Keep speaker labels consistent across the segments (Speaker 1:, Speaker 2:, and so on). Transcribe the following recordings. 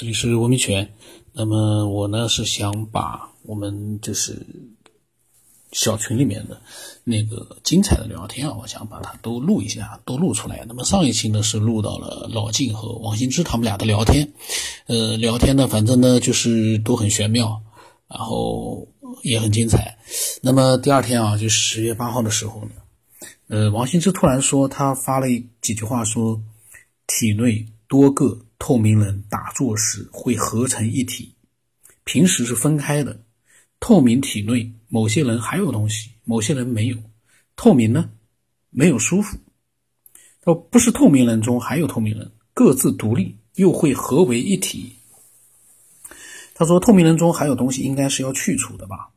Speaker 1: 这里是文明泉。那么我呢是想把我们就是小群里面的那个精彩的聊天啊，我想把它都录一下，都录出来。那么上一期呢是录到了老晋和王新之他们俩的聊天，呃，聊天呢反正呢就是都很玄妙，然后也很精彩。那么第二天啊，就十月八号的时候呢，呃，王新之突然说他发了几句话，说体内多个。透明人打坐时会合成一体，平时是分开的。透明体内某些人还有东西，某些人没有。透明呢，没有舒服。说不是透明人中还有透明人，各自独立又会合为一体。他说透明人中还有东西，应该是要去除的吧？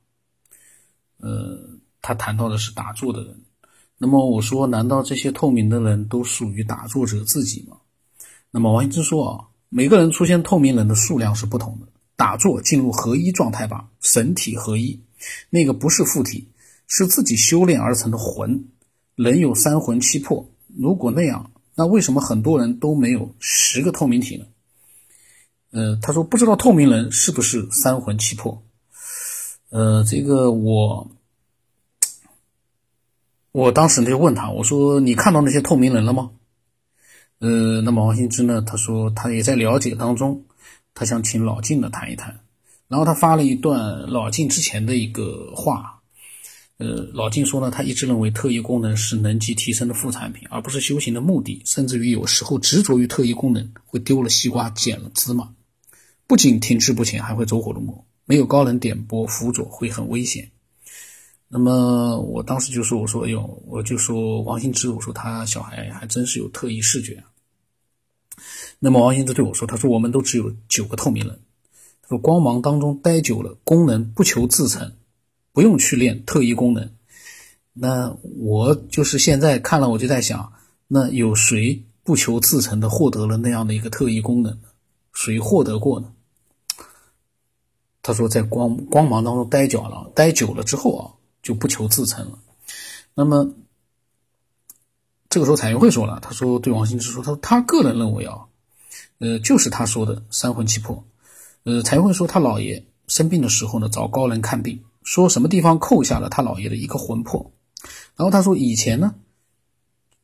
Speaker 1: 呃，他谈到的是打坐的人。那么我说，难道这些透明的人都属于打坐者自己吗？那么王羲之说啊，每个人出现透明人的数量是不同的。打坐进入合一状态吧，神体合一，那个不是附体，是自己修炼而成的魂。人有三魂七魄，如果那样，那为什么很多人都没有十个透明体呢？呃，他说不知道透明人是不是三魂七魄。呃，这个我，我当时就问他，我说你看到那些透明人了吗？呃，那么王兴之呢？他说他也在了解当中，他想请老晋呢谈一谈。然后他发了一段老晋之前的一个话。呃，老晋说呢，他一直认为特异功能是能级提升的副产品，而不是修行的目的。甚至于有时候执着于特异功能，会丢了西瓜捡了芝麻，不仅停滞不前，还会走火入魔。没有高人点拨辅佐，会很危险。那么我当时就说：“我说，哎呦，我就说王兴之，我说他小孩还真是有特异视觉。”那么王羲之对我说：“他说我们都只有九个透明人，他说光芒当中待久了，功能不求自成，不用去练特异功能。那我就是现在看了，我就在想，那有谁不求自成的获得了那样的一个特异功能呢？谁获得过呢？”他说：“在光光芒当中待久了，待久了之后啊，就不求自成了。那么这个时候彩云会说了，他说对王兴之说，他说他个人认为啊。”呃，就是他说的三魂七魄，呃，才会说他姥爷生病的时候呢，找高人看病，说什么地方扣下了他姥爷的一个魂魄，然后他说以前呢，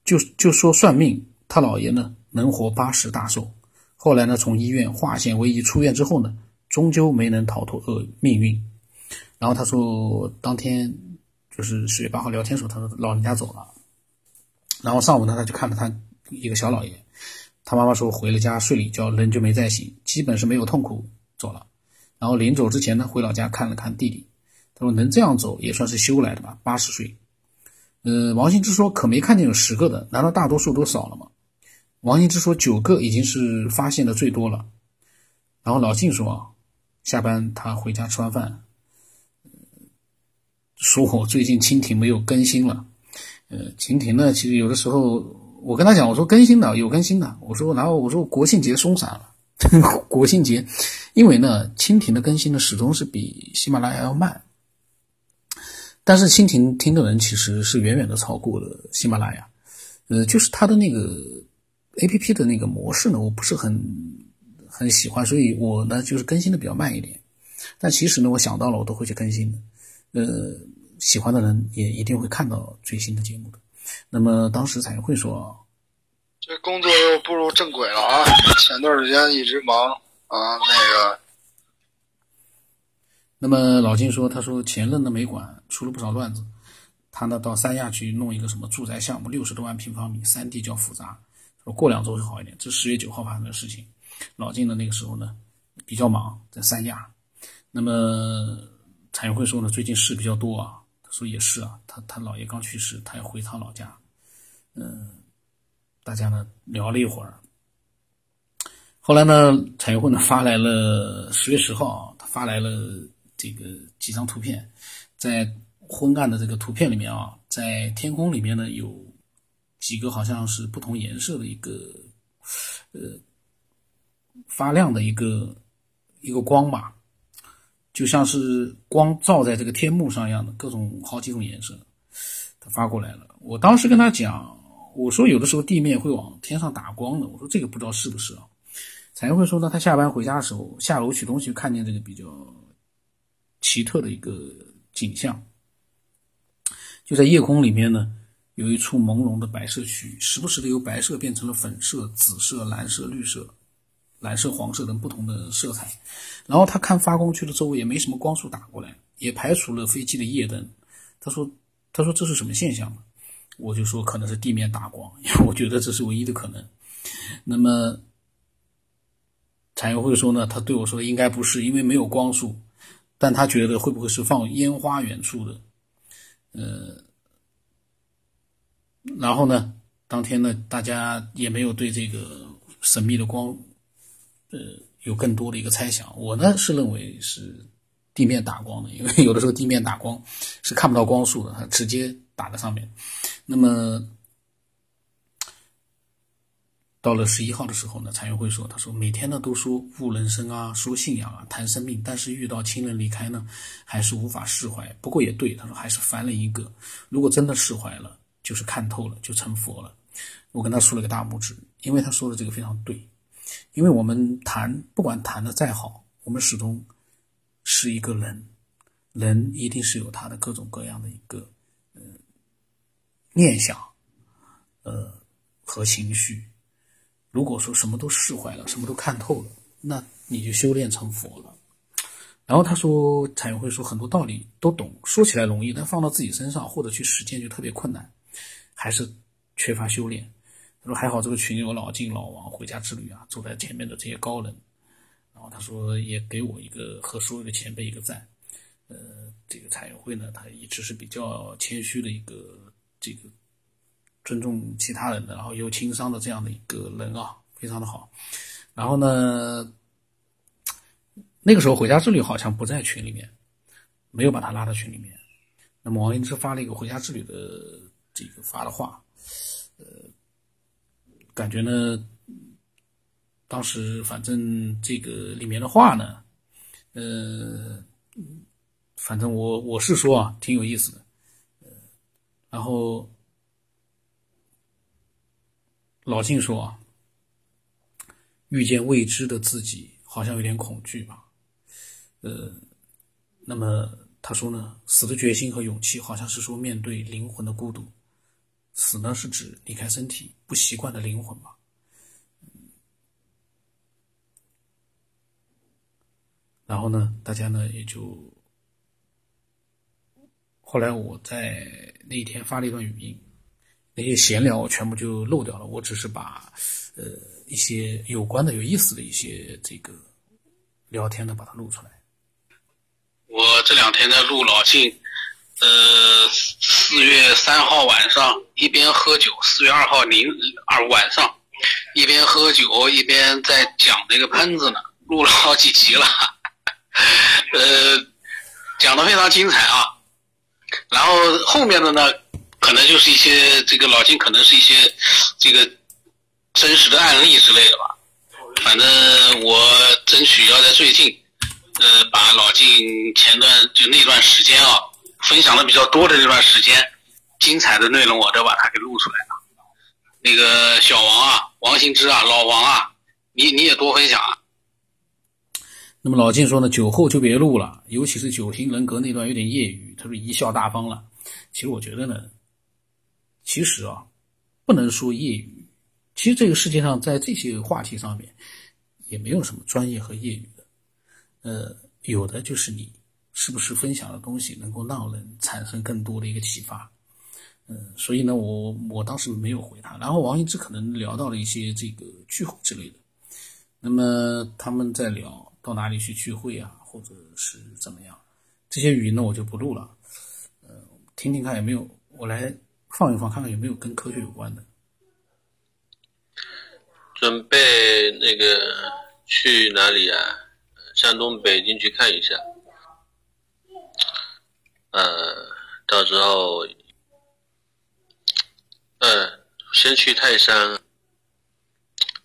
Speaker 1: 就就说算命，他姥爷呢能活八十大寿，后来呢从医院化险为夷出院之后呢，终究没能逃脱厄命运，然后他说当天就是十月八号聊天时候，他说老人家走了，然后上午呢他就看到他一个小姥爷。他妈妈说回了家睡了一觉，人就没再醒，基本是没有痛苦走了。然后临走之前呢，回老家看了看弟弟，他说能这样走也算是修来的吧，八十岁。呃，王羲之说可没看见有十个的，难道大多数都少了吗？王羲之说九个已经是发现的最多了。然后老静说，下班他回家吃完饭，说我最近蜻蜓没有更新了。呃，蜻蜓呢，其实有的时候。我跟他讲，我说更新的有更新的，我说然后我说国庆节松散了，国庆节，因为呢蜻蜓的更新呢始终是比喜马拉雅要慢，但是蜻蜓听的人其实是远远的超过了喜马拉雅，呃，就是它的那个 A P P 的那个模式呢，我不是很很喜欢，所以我呢就是更新的比较慢一点，但其实呢我想到了我都会去更新的，呃，喜欢的人也一定会看到最新的节目的。那么当时彩云会说，
Speaker 2: 这工作又步入正轨了啊！前段时间一直忙啊，那个。
Speaker 1: 那么老金说，他说前任的美管出了不少乱子，他呢到三亚去弄一个什么住宅项目，六十多万平方米，三 D 较复杂，说过两周会好一点。这十月九号发生的事情，老金的那个时候呢比较忙，在三亚。那么彩云会说呢，最近事比较多啊。说也是啊，他他姥爷刚去世，他要回趟老家。嗯，大家呢聊了一会儿。后来呢，彩云会呢发来了十月十号，他发来了这个几张图片，在昏暗的这个图片里面啊，在天空里面呢有几个好像是不同颜色的一个呃发亮的一个一个光吧。就像是光照在这个天幕上一样的各种好几种颜色，他发过来了。我当时跟他讲，我说有的时候地面会往天上打光的，我说这个不知道是不是啊？彩云会说呢，他下班回家的时候下楼取东西，看见这个比较奇特的一个景象，就在夜空里面呢，有一处朦胧的白色区域，时不时的由白色变成了粉色、紫色、蓝色、绿色、蓝色、黄色等不同的色彩。然后他看发光区的周围也没什么光束打过来，也排除了飞机的夜灯。他说：“他说这是什么现象？”我就说可能是地面打光，因为我觉得这是唯一的可能。那么。彩云会说呢，他对我说应该不是，因为没有光束，但他觉得会不会是放烟花远处的？呃，然后呢，当天呢，大家也没有对这个神秘的光，呃，有更多的一个猜想。我呢是认为是地面打光的，因为有的时候地面打光是看不到光束的，它直接打在上面。那么。到了十一号的时候呢，蔡元辉说：“他说每天呢都说悟人生啊，说信仰啊，谈生命，但是遇到亲人离开呢，还是无法释怀。不过也对，他说还是翻了一个。如果真的释怀了，就是看透了，就成佛了。我跟他竖了个大拇指，因为他说的这个非常对。因为我们谈，不管谈的再好，我们始终是一个人，人一定是有他的各种各样的一个呃念想，呃和情绪。”如果说什么都释怀了，什么都看透了，那你就修炼成佛了。然后他说，彩云会说很多道理都懂，说起来容易，但放到自己身上或者去实践就特别困难，还是缺乏修炼。他说还好这个群有老晋、老王、回家之旅啊，走在前面的这些高人。然后他说也给我一个和所有的前辈一个赞。呃，这个彩云会呢，他一直是比较谦虚的一个这个。尊重其他人的，然后有情商的这样的一个人啊，非常的好。然后呢，那个时候回家之旅好像不在群里面，没有把他拉到群里面。那么王英之发了一个回家之旅的这个发的话，感觉呢，当时反正这个里面的话呢，呃，反正我我是说啊，挺有意思的，呃，然后。老静说：“啊，遇见未知的自己，好像有点恐惧吧？呃，那么他说呢，死的决心和勇气，好像是说面对灵魂的孤独。死呢，是指离开身体不习惯的灵魂吧？然后呢，大家呢也就后来我在那一天发了一段语音。”那些闲聊我全部就漏掉了，我只是把，呃，一些有关的、有意思的一些这个聊天的把它录出来。
Speaker 3: 我这两天在录老晋，呃，四月三号晚上一边喝酒，四月二号零二晚上一边喝酒一边在讲这个喷子呢，录了好几集了，呃，讲的非常精彩啊。然后后面的呢？可能就是一些这个老金，可能是一些这个真实的案例之类的吧。反正我争取要在最近，呃，把老金前段就那段时间啊，分享的比较多的那段时间，精彩的内容我都把它给录出来了。那个小王啊，王兴之啊，老王啊，你你也多分享啊。
Speaker 1: 那么老金说呢，酒后就别录了，尤其是酒型人格那段有点业余，他说贻笑大方了。其实我觉得呢。其实啊，不能说业余。其实这个世界上，在这些话题上面，也没有什么专业和业余的。呃，有的就是你是不是分享的东西能够让人产生更多的一个启发。所以呢，我我当时没有回他。然后王一之可能聊到了一些这个聚会之类的。那么他们在聊到哪里去聚会啊，或者是怎么样？这些语音呢，我就不录了。呃，听听看有没有我来。放一放，看看有没有跟科学有关的。
Speaker 4: 准备那个去哪里啊？山东、北京去看一下。呃，到时候，嗯，先去泰山，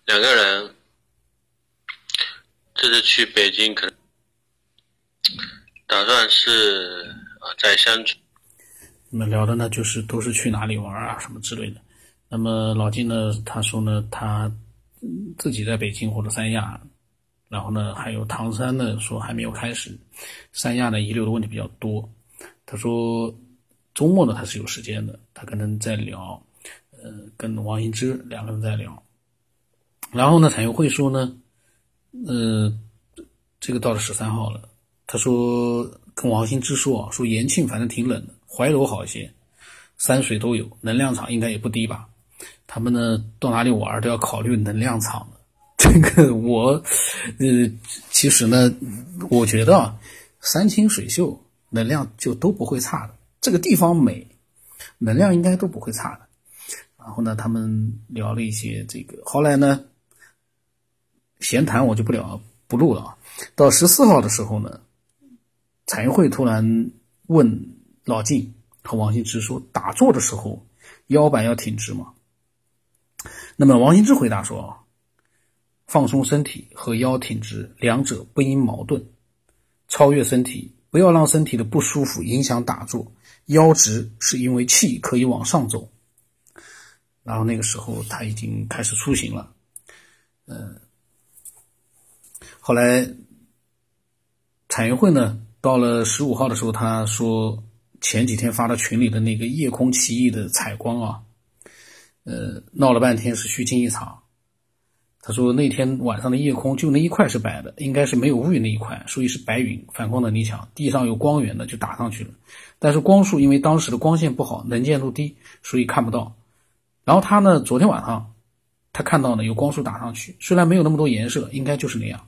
Speaker 4: 两个人。这次去北京，可能打算是啊，在乡村。
Speaker 1: 我们聊的呢，就是都是去哪里玩啊，什么之类的。那么老金呢，他说呢，他自己在北京或者三亚，然后呢，还有唐山呢说还没有开始，三亚呢遗留的问题比较多。他说周末呢他是有时间的，他可能在聊，呃，跟王英之两个人在聊。然后呢，产业会说呢，呃，这个到了十三号了，他说跟王兴之说啊，说延庆反正挺冷的，怀柔好一些，山水都有，能量场应该也不低吧。他们呢到哪里玩都要考虑能量场的。这个我，呃，其实呢，我觉得啊，山清水秀，能量就都不会差的。这个地方美，能量应该都不会差的。然后呢，他们聊了一些这个，后来呢，闲谈我就不聊不录了啊。到十四号的时候呢，产业会突然问老晋和王兴之说：“打坐的时候腰板要挺直吗？”那么王兴之回答说：“，放松身体和腰挺直两者不应矛盾，超越身体，不要让身体的不舒服影响打坐。腰直是因为气可以往上走。然后那个时候他已经开始出行了，嗯，后来产业会呢，到了十五号的时候，他说前几天发到群里的那个夜空奇异的采光啊。呃，闹了半天是虚惊一场。他说那天晚上的夜空就那一块是白的，应该是没有乌云那一块，所以是白云，反光能力强。地上有光源的就打上去了，但是光束因为当时的光线不好，能见度低，所以看不到。然后他呢，昨天晚上他看到呢有光束打上去，虽然没有那么多颜色，应该就是那样。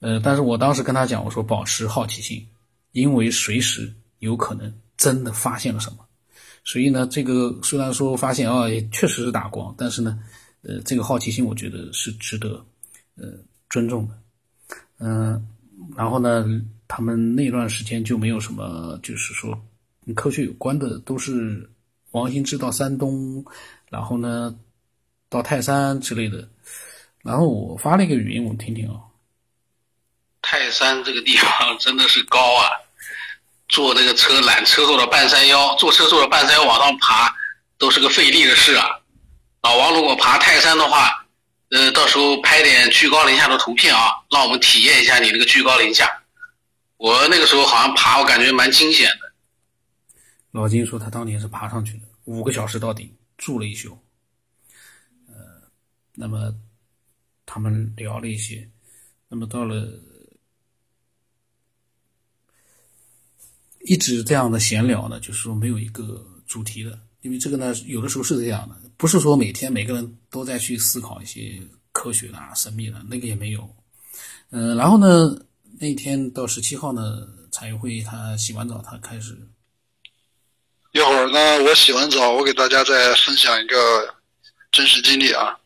Speaker 1: 呃，但是我当时跟他讲，我说保持好奇心，因为随时有可能真的发现了什么。所以呢，这个虽然说发现啊，也确实是打光，但是呢，呃，这个好奇心我觉得是值得呃尊重的。嗯，然后呢，他们那段时间就没有什么，就是说跟科学有关的，都是王兴之到山东，然后呢到泰山之类的。然后我发了一个语音，我听听啊。
Speaker 3: 泰山这个地方 真的是高啊。坐那个车缆车坐到半山腰，坐车坐到半山腰往上爬，都是个费力的事啊。老王如果爬泰山的话，呃，到时候拍点居高临下的图片啊，让我们体验一下你那个居高临下。我那个时候好像爬，我感觉蛮惊险的。
Speaker 1: 老金说他当年是爬上去的，五个小时到顶，住了一宿。呃，那么他们聊了一些，那么到了。一直这样的闲聊呢，就是说没有一个主题的，因为这个呢，有的时候是这样的，不是说每天每个人都在去思考一些科学的、神秘的，那个也没有。嗯，然后呢，那天到十七号呢，产业会他洗完澡，他开始。
Speaker 2: 一会儿呢，我洗完澡，我给大家再分享一个真实经历啊。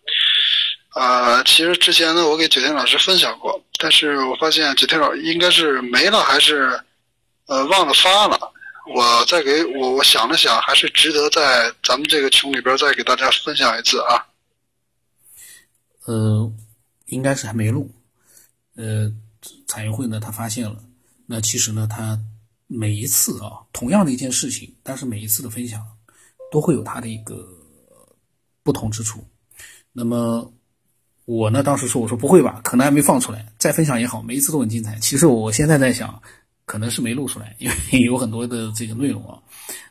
Speaker 2: 啊，其实之前呢，我给九天老师分享过，但是我发现九天老师应该是没了，还是？呃，忘了发了，我再给我我想了想，还是值得在咱们这个群里边再给大家分享一次啊。
Speaker 1: 呃，应该是还没录。呃，彩云会呢，他发现了。那其实呢，他每一次啊，同样的一件事情，但是每一次的分享都会有它的一个不同之处。那么我呢，当时说，我说不会吧，可能还没放出来，再分享也好，每一次都很精彩。其实我现在在想。可能是没录出来，因为有很多的这个内容啊，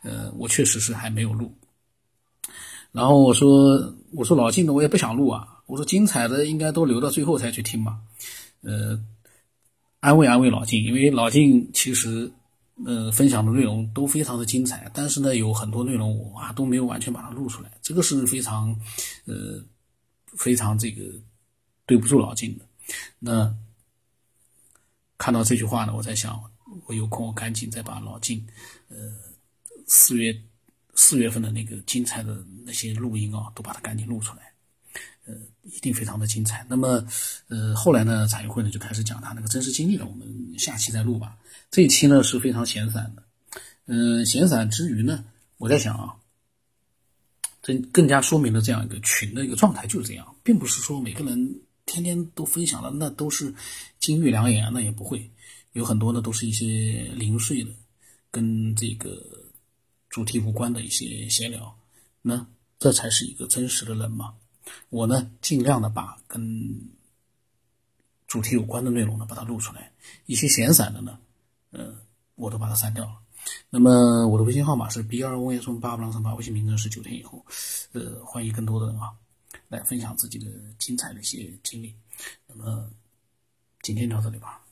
Speaker 1: 呃，我确实是还没有录。然后我说，我说老静的我也不想录啊，我说精彩的应该都留到最后才去听吧，呃，安慰安慰老静，因为老静其实呃分享的内容都非常的精彩，但是呢有很多内容我啊都没有完全把它录出来，这个是非常呃非常这个对不住老晋的。那看到这句话呢，我在想。我有空，我赶紧再把老晋，呃，四月四月份的那个精彩的那些录音啊，都把它赶紧录出来，呃，一定非常的精彩。那么，呃，后来呢，产业会呢就开始讲他那个真实经历了。我们下期再录吧。这一期呢是非常闲散的，嗯，闲散之余呢，我在想啊，这更加说明了这样一个群的一个状态就是这样，并不是说每个人天天都分享了，那都是金玉良言，那也不会。有很多呢，都是一些零碎的，跟这个主题无关的一些闲聊，那这才是一个真实的人嘛。我呢尽量的把跟主题有关的内容呢把它录出来，一些闲散的呢，呃，我都把它删掉了。那么我的微信号码是 b 二 o s 八八郎三八，微信名称是九天以后，呃，欢迎更多的人啊来分享自己的精彩的一些经历。那么今天到这里吧。